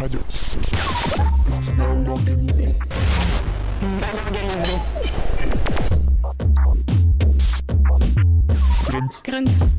Radio. Mal organisé. Mal organisé. Grunt. Grunt.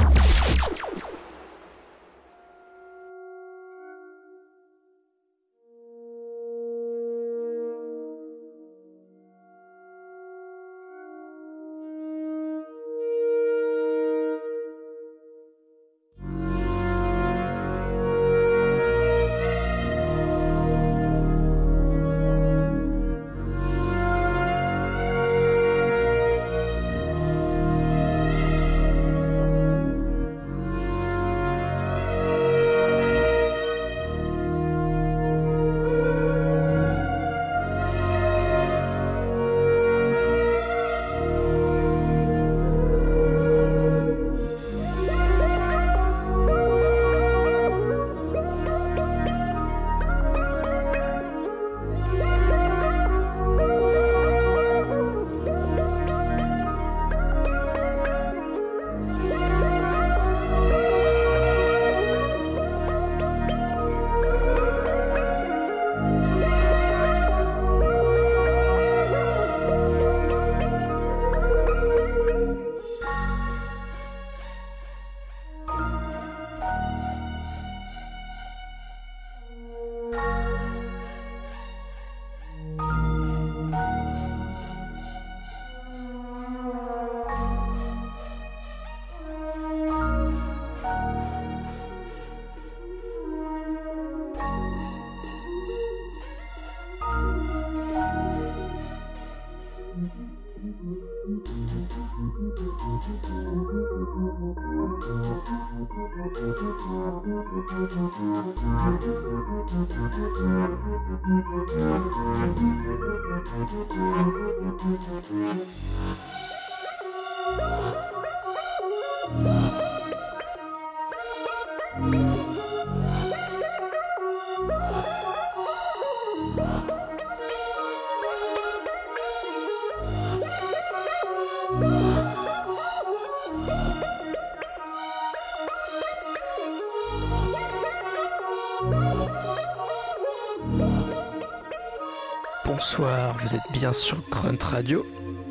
Bien sur Grunt Radio.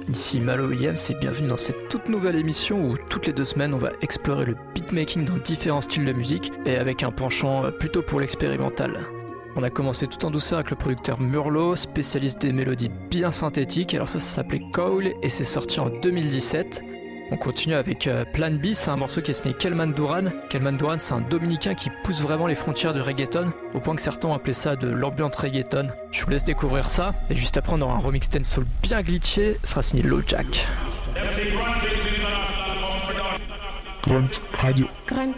Ici Malo Williams et bienvenue dans cette toute nouvelle émission où toutes les deux semaines on va explorer le beatmaking dans différents styles de musique et avec un penchant euh, plutôt pour l'expérimental. On a commencé tout en douceur avec le producteur Murlo, spécialiste des mélodies bien synthétiques. Alors ça, s'appelait Cole et c'est sorti en 2017. On continue avec euh, Plan B, c'est un morceau qui est signé Kelman Duran. Kelman Duran, c'est un dominicain qui pousse vraiment les frontières du reggaeton, au point que certains ont appelé ça de l'ambiance reggaeton. Je vous laisse découvrir ça, et juste après on aura un remix soul bien glitché, ce sera signé Low Jack. Grunt Radio. Grunt.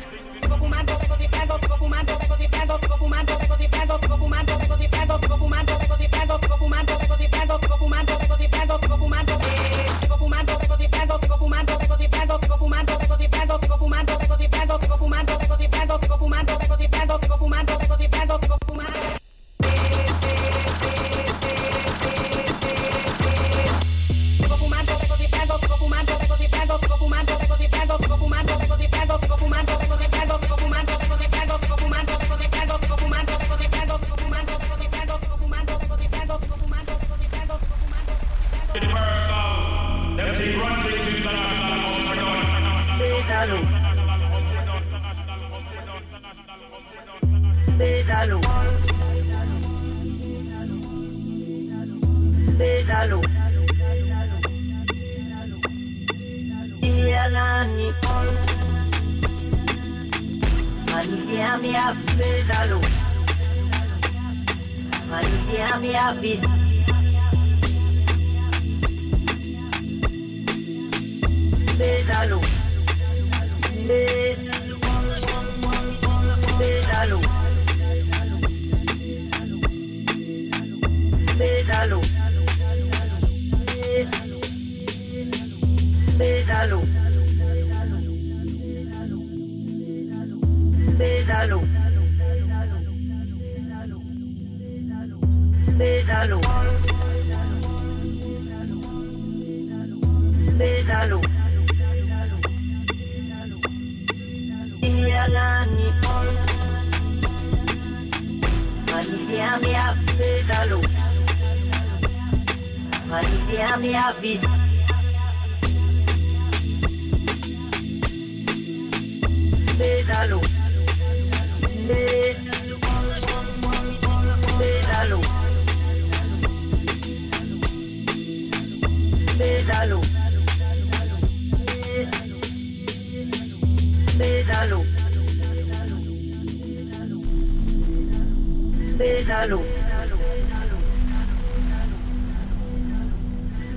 Pedalo.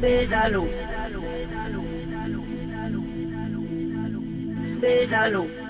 Pedalo. Pedalo. Pedalo. Pedalo. Pedalo.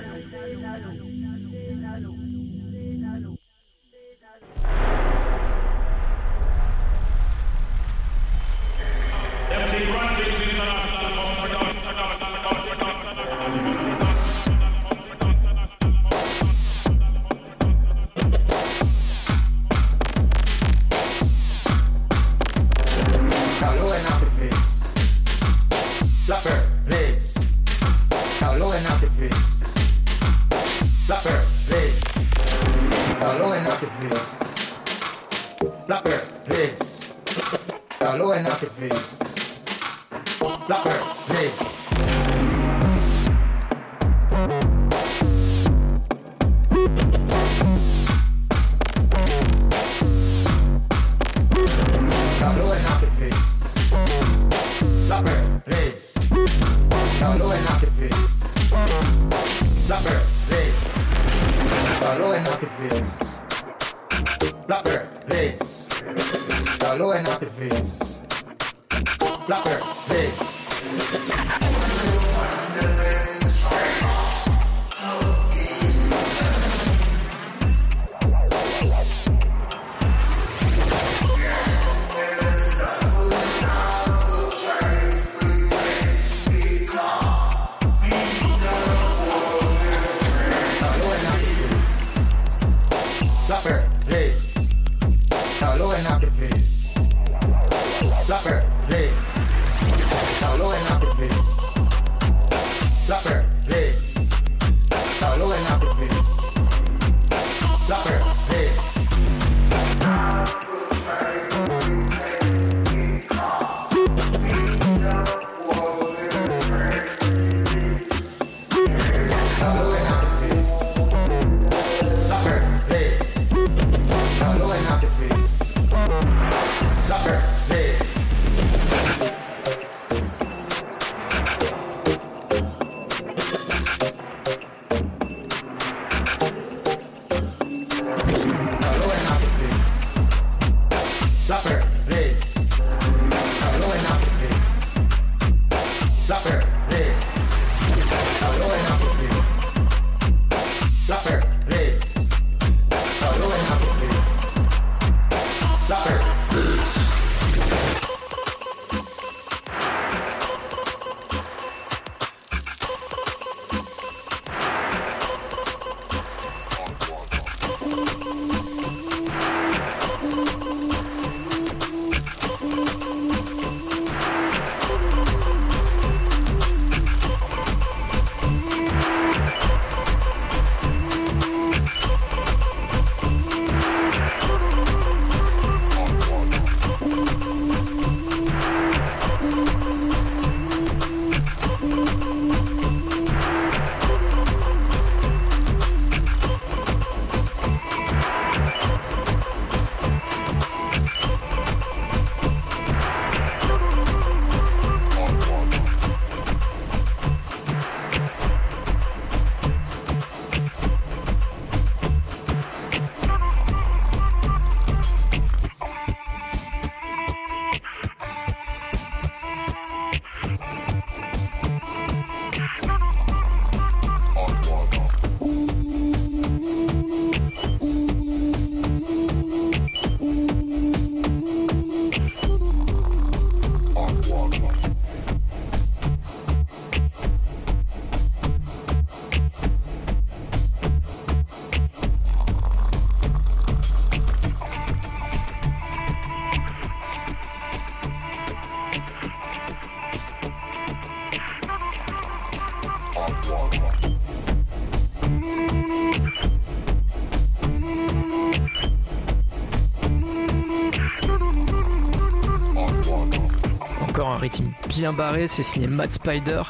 Barré, c'est signé Mad Spider.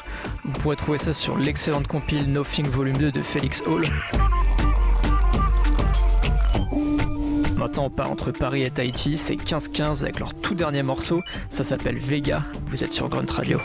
Vous pourrez trouver ça sur l'excellente compile Nothing Volume 2 de Felix Hall. Maintenant on part entre Paris et Tahiti, c'est 15-15 avec leur tout dernier morceau, ça s'appelle Vega, vous êtes sur Grunt Radio.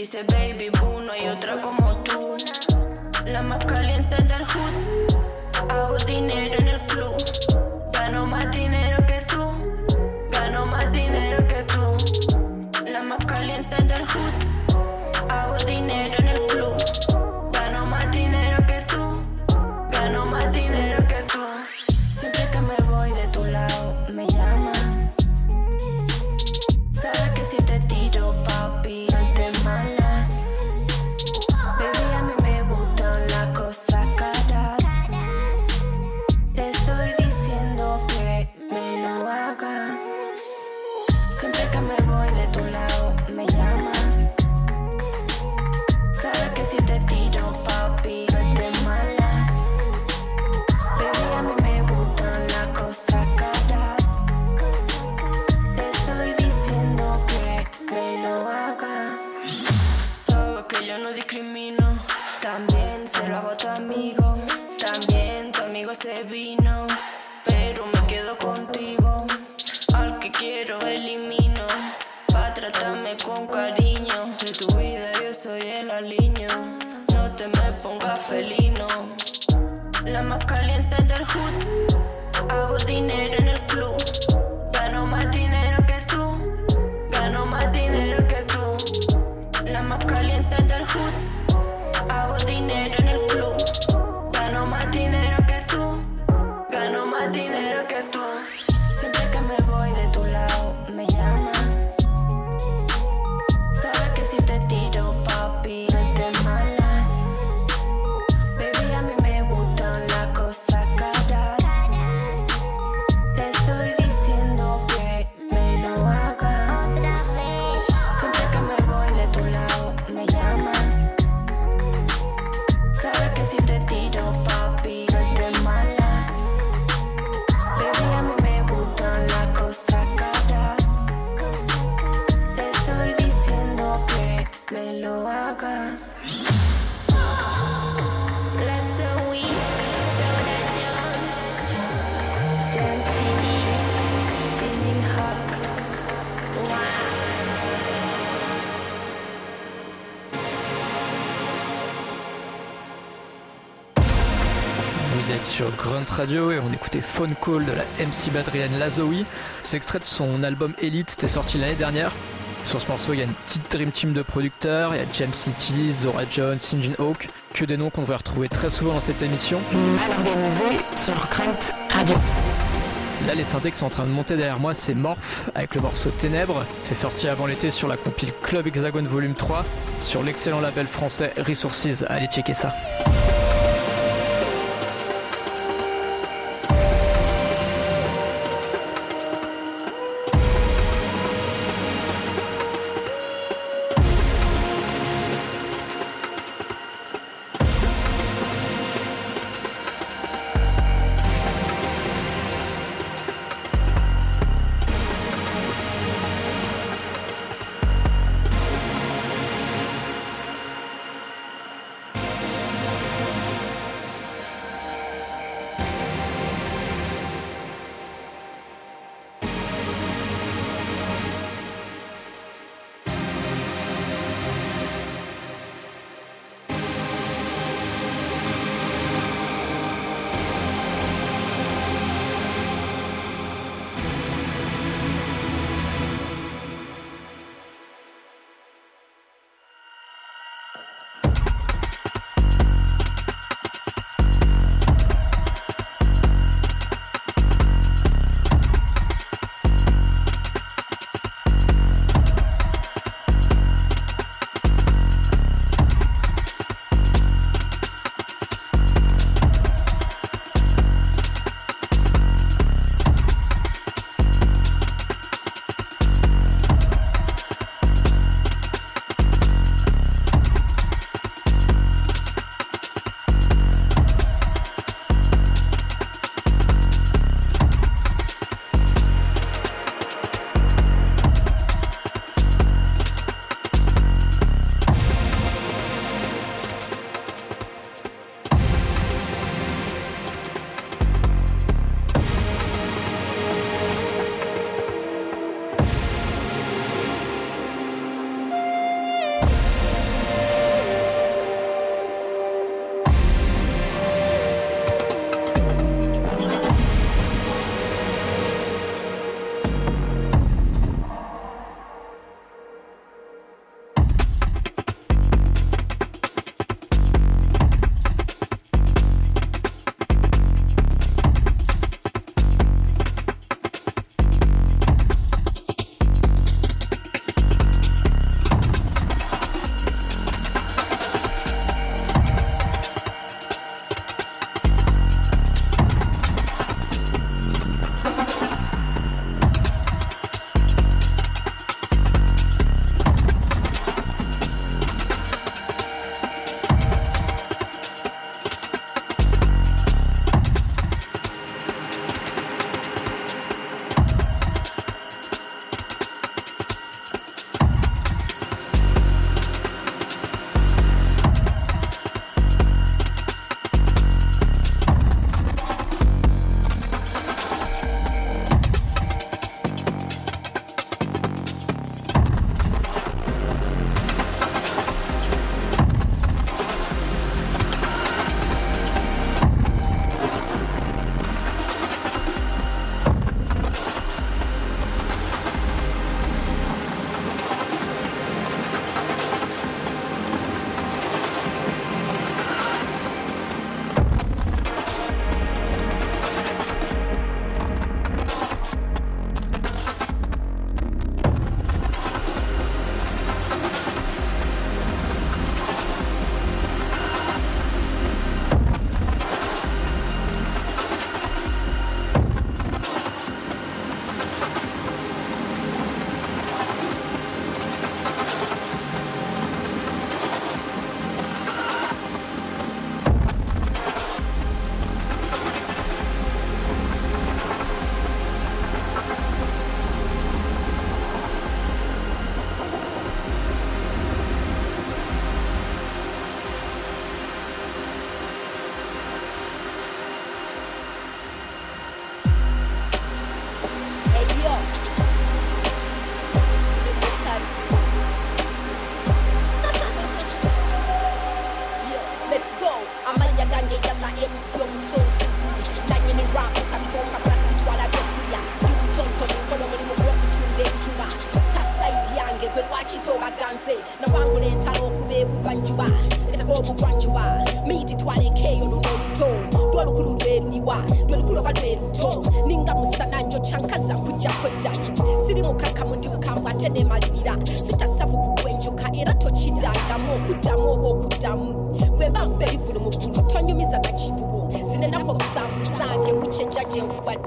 Dice baby uno y otra como tú. La más caliente del hood. Hago dinero en el club. Gano más dinero que tú. Gano más dinero Radio et on écoutait Phone Call de la MC Badrienne Lazoui. C'est extrait de son album Elite, c'était sorti l'année dernière. Sur ce morceau, il y a une petite dream team de producteurs. Il y a James City, Zora Jones, Sinjin Hawk, que des noms qu'on devrait retrouver très souvent dans cette émission. Mal organisé sur Grunt Radio. Là, les synthés qui sont en train de monter derrière moi, c'est Morph avec le morceau Ténèbres. C'est sorti avant l'été sur la compile Club Hexagone Volume 3 sur l'excellent label français Resources. Allez checker ça.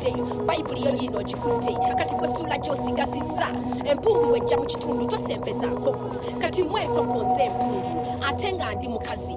ogiddeyo bayibuli yo yiino ogikutte kati gwe ssuula gy'osigasiza empungu bwejja mu kitundu tosempeza nkoko kati mwe enkoko nze empungu ate nga ndi mukazi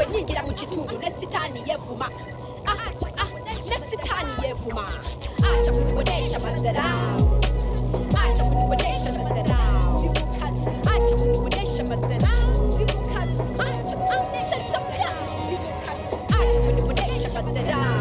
kwenyingira mu kitundu nesitani yevuma nesitani yevuma acha kunibonesha madharau acha kunibonesha madharau acha kunibonesha madharau acha kunibonesha madharau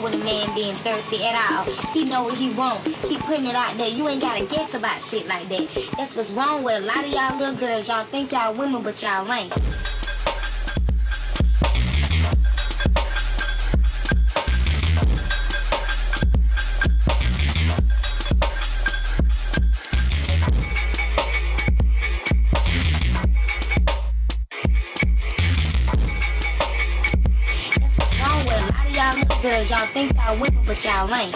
wrong with a man being thirsty at all. He know what he want. He putting it out there. You ain't gotta guess about shit like that. That's what's wrong with a lot of y'all little girls. Y'all think y'all women, but y'all ain't. Tchau, mãe.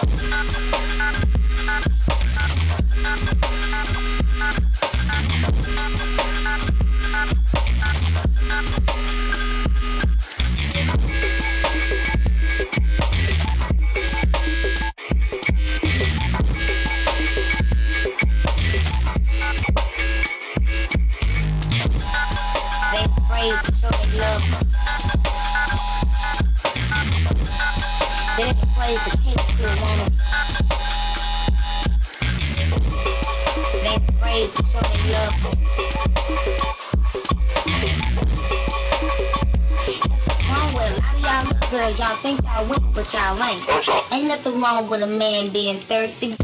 Women, but y'all ain't. Ain't nothing wrong with a man being thirsty.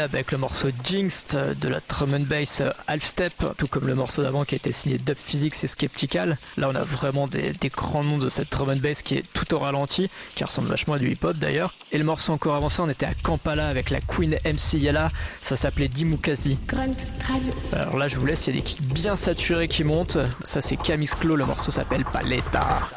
Lab avec le morceau Jinxed de la drum and bass euh, Half Step, tout comme le morceau d'avant qui a été signé Dub Physics et Skeptical. Là, on a vraiment des, des grands noms de cette drum and bass qui est tout au ralenti, qui ressemble vachement à du hip-hop d'ailleurs. Et le morceau encore avancé, on était à Kampala avec la Queen MC Yala, ça s'appelait Dimukazi. Grunt Radio. Alors là, je vous laisse, il y a des kicks bien saturés qui montent. Ça, c'est Camix Clo, le morceau s'appelle Paletta.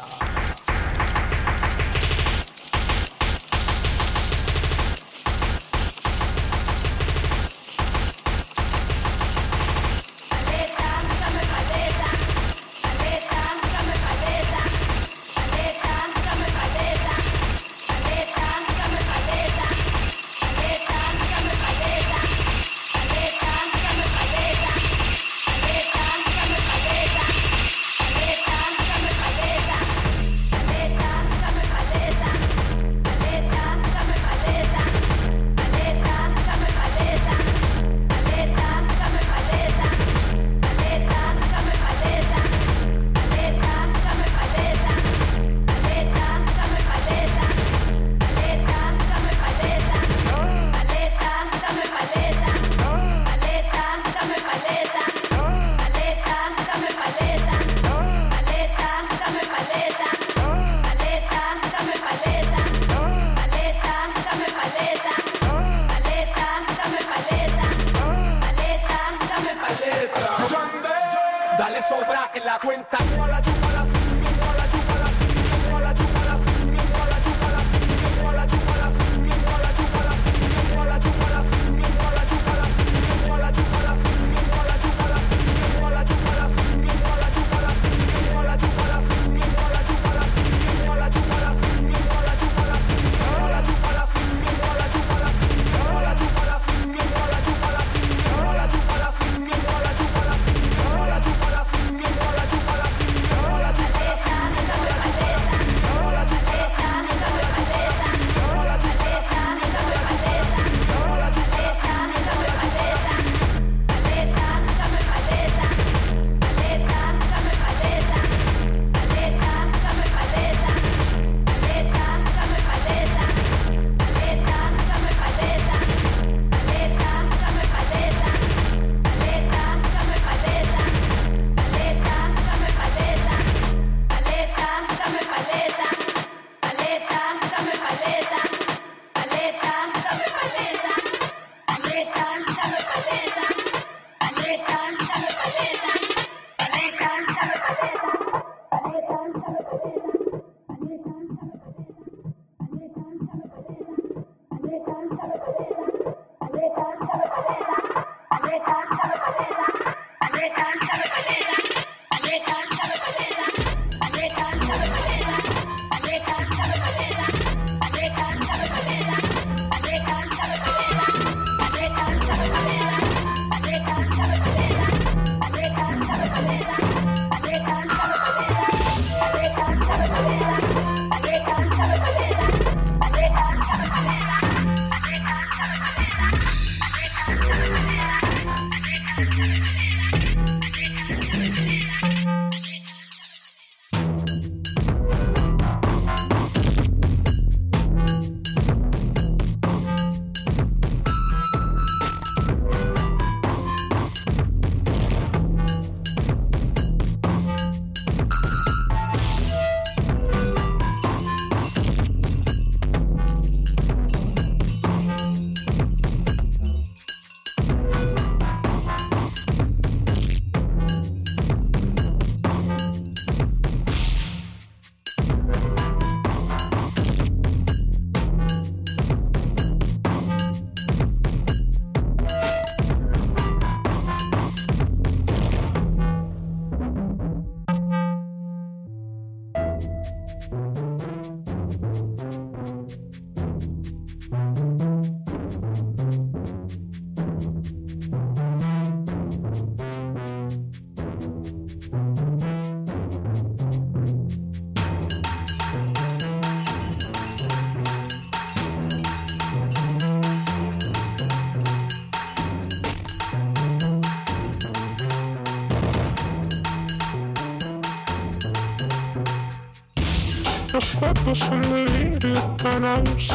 Sunshine.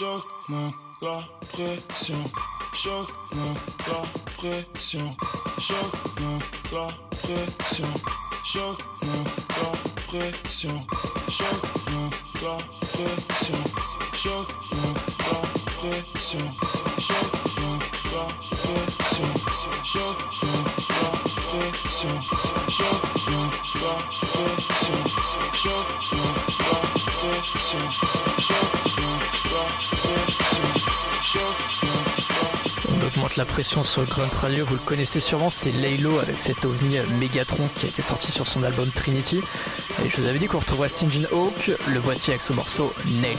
j'augmente la pression, j'augmente la pression, j'augmente la pression, j'augmente la pression, j'augmente la pression, j'augmente la pression, j'augmente la pression, j'augmente la pression, j'augmente la pression, j'augmente la pression. On augmente la pression sur Grunt Radio, vous le connaissez sûrement, c'est Laylo avec cet ovni Megatron qui a été sorti sur son album Trinity. Et je vous avais dit qu'on retrouverait Sinjin Hawk, le voici avec ce morceau Nail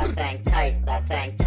that thing tight, that thing.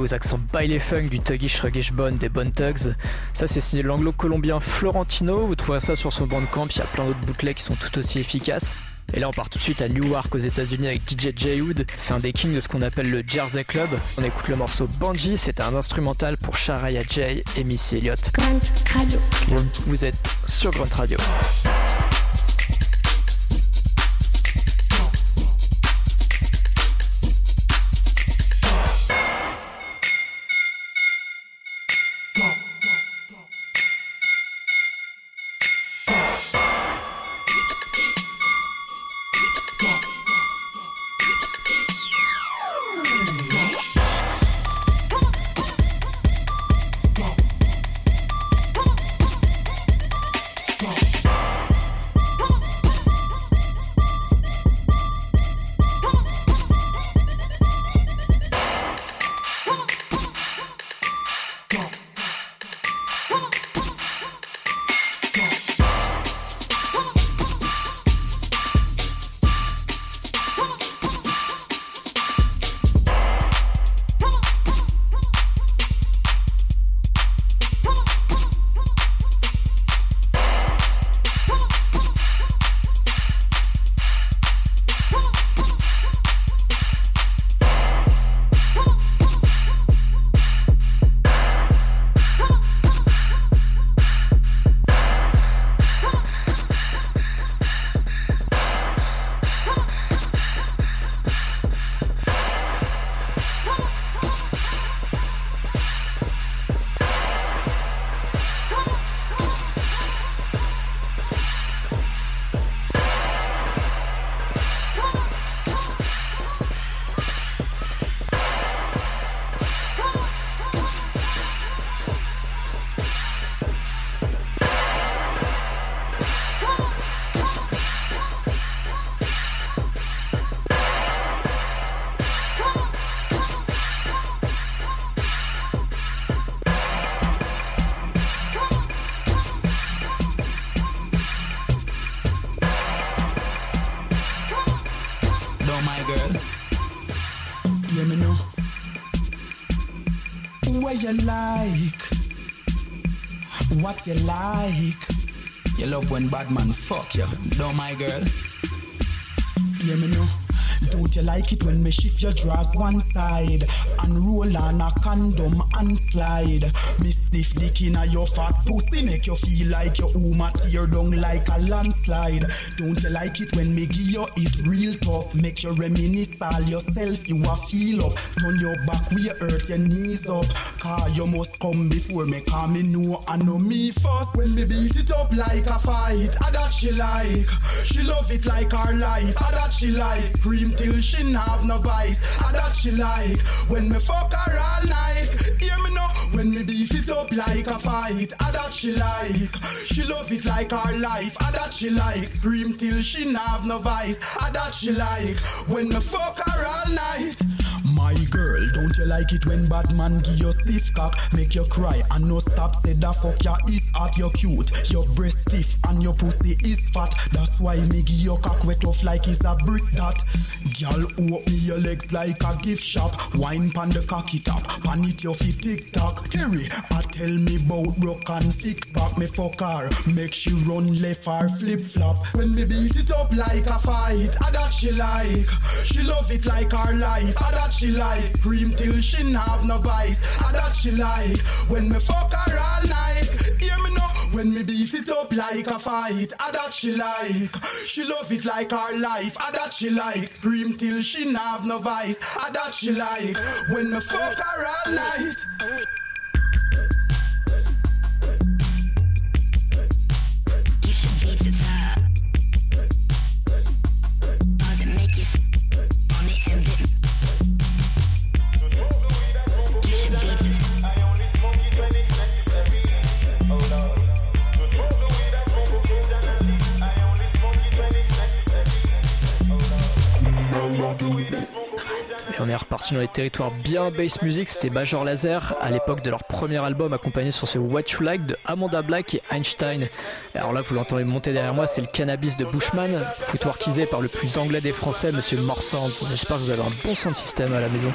Aux accents baile funk du Tuggish Ruggish Bone des Bone Tugs. Ça, c'est signé l'anglo-colombien Florentino. Vous trouverez ça sur son bandcamp. Il y a plein d'autres bootlegs qui sont tout aussi efficaces. Et là, on part tout de suite à Newark aux États-Unis avec DJ J-Wood. C'est un des kings de ce qu'on appelle le Jersey Club. On écoute le morceau Banji. C'était un instrumental pour Sharaya J et Missy Elliott. Vous êtes sur Grunt Radio. What you like? You love when bad man fuck you. Don't my girl. Hear me now. Don't you like it when me shift your drawers one side and roll on a condom and slide? Me stiff dick in a your fat pussy make you feel like your uma tear down like a landslide. Don't you like it when me give you it real tough? Make you reminisce all yourself, you a feel up. Turn your back, we hurt your knees up. Car you must come before me, call me know I know me first. When me beat it up like a fight, I that she like. She love it like her life, I that she like. Scream till she have no voice, I that she like. When me fuck her all night, hear me now. When me beat it up like a fight, I that she like. She love it like her life, I that she like. Scream till she have no voice, I that she like. When me fuck her all night. My girl, don't you like it when bad man give you stiff cock, make you cry and no stop say that fuck ya is hot, you cute, your breast stiff and your pussy is fat. That's why me give your cock wet off like it's a brick that. Girl, open your legs like a gift shop, wine pan the cocky top, pan it your feet tick tock. Harry, I tell me bout broke and fix back me fuck her, make she run left or flip flop. When me beat it up like a fight, I that she like, she love it like her life, I that she like. Scream till she have no voice. I ah, that she like. When me fuck her all night. Hear me now. When me beat it up like a fight. I that she like. She love it like her life. I that she like. Scream till she have no voice. I that she like. When me fuck her all night. Reparti dans les territoires bien bass music, c'était Major Laser à l'époque de leur premier album accompagné sur ce What You Like de Amanda Black et Einstein. Alors là vous l'entendez monter derrière moi, c'est le cannabis de Bushman, footworkisé par le plus anglais des français, monsieur Morsand. J'espère que vous avez un bon sound système à la maison.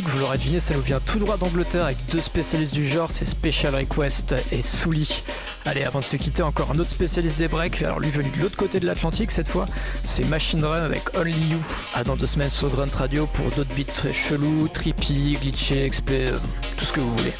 Vous l'aurez deviné, ça nous vient tout droit d'Angleterre avec deux spécialistes du genre, c'est Special Request et Souli. Allez, avant de se quitter, encore un autre spécialiste des breaks, alors lui venu de l'autre côté de l'Atlantique cette fois, c'est Machine Run avec Only You. À dans deux semaines sur Grunt Radio pour d'autres beats très chelous, trippy, glitchés, XP, euh, tout ce que vous voulez.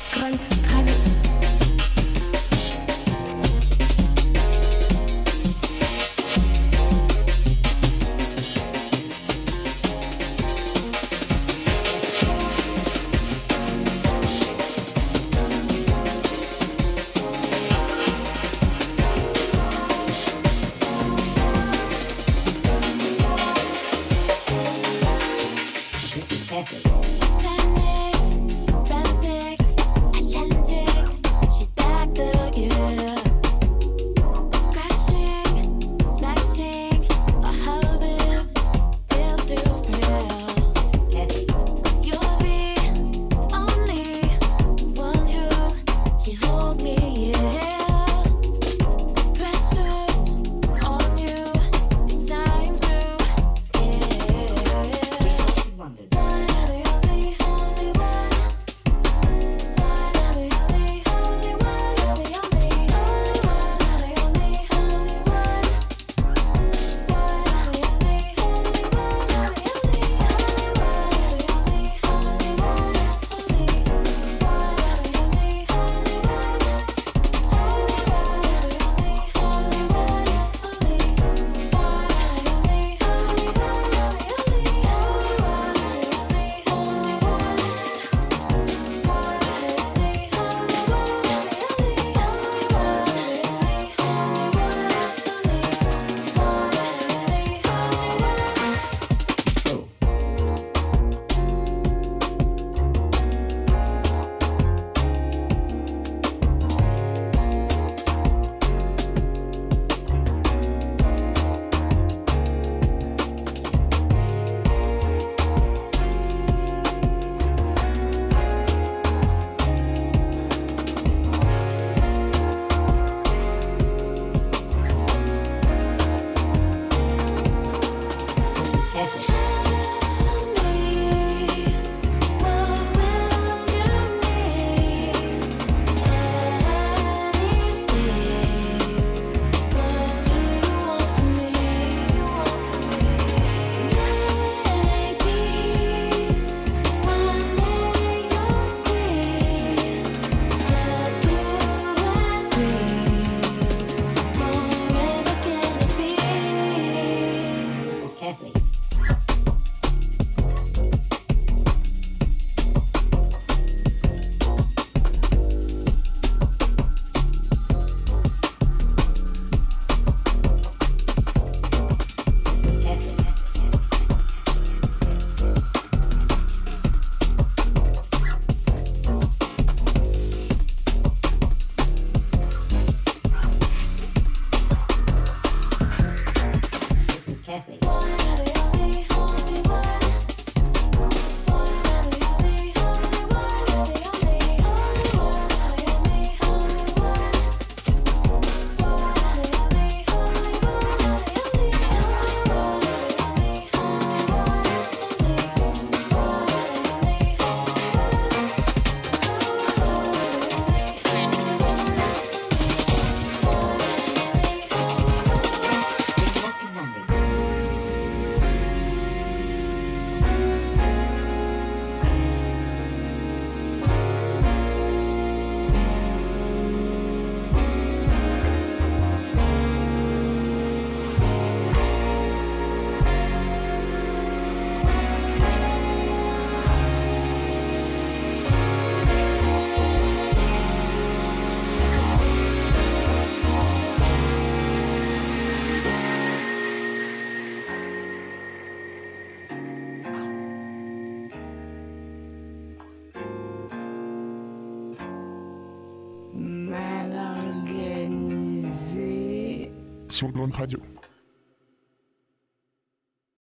Sur Grunt Radio.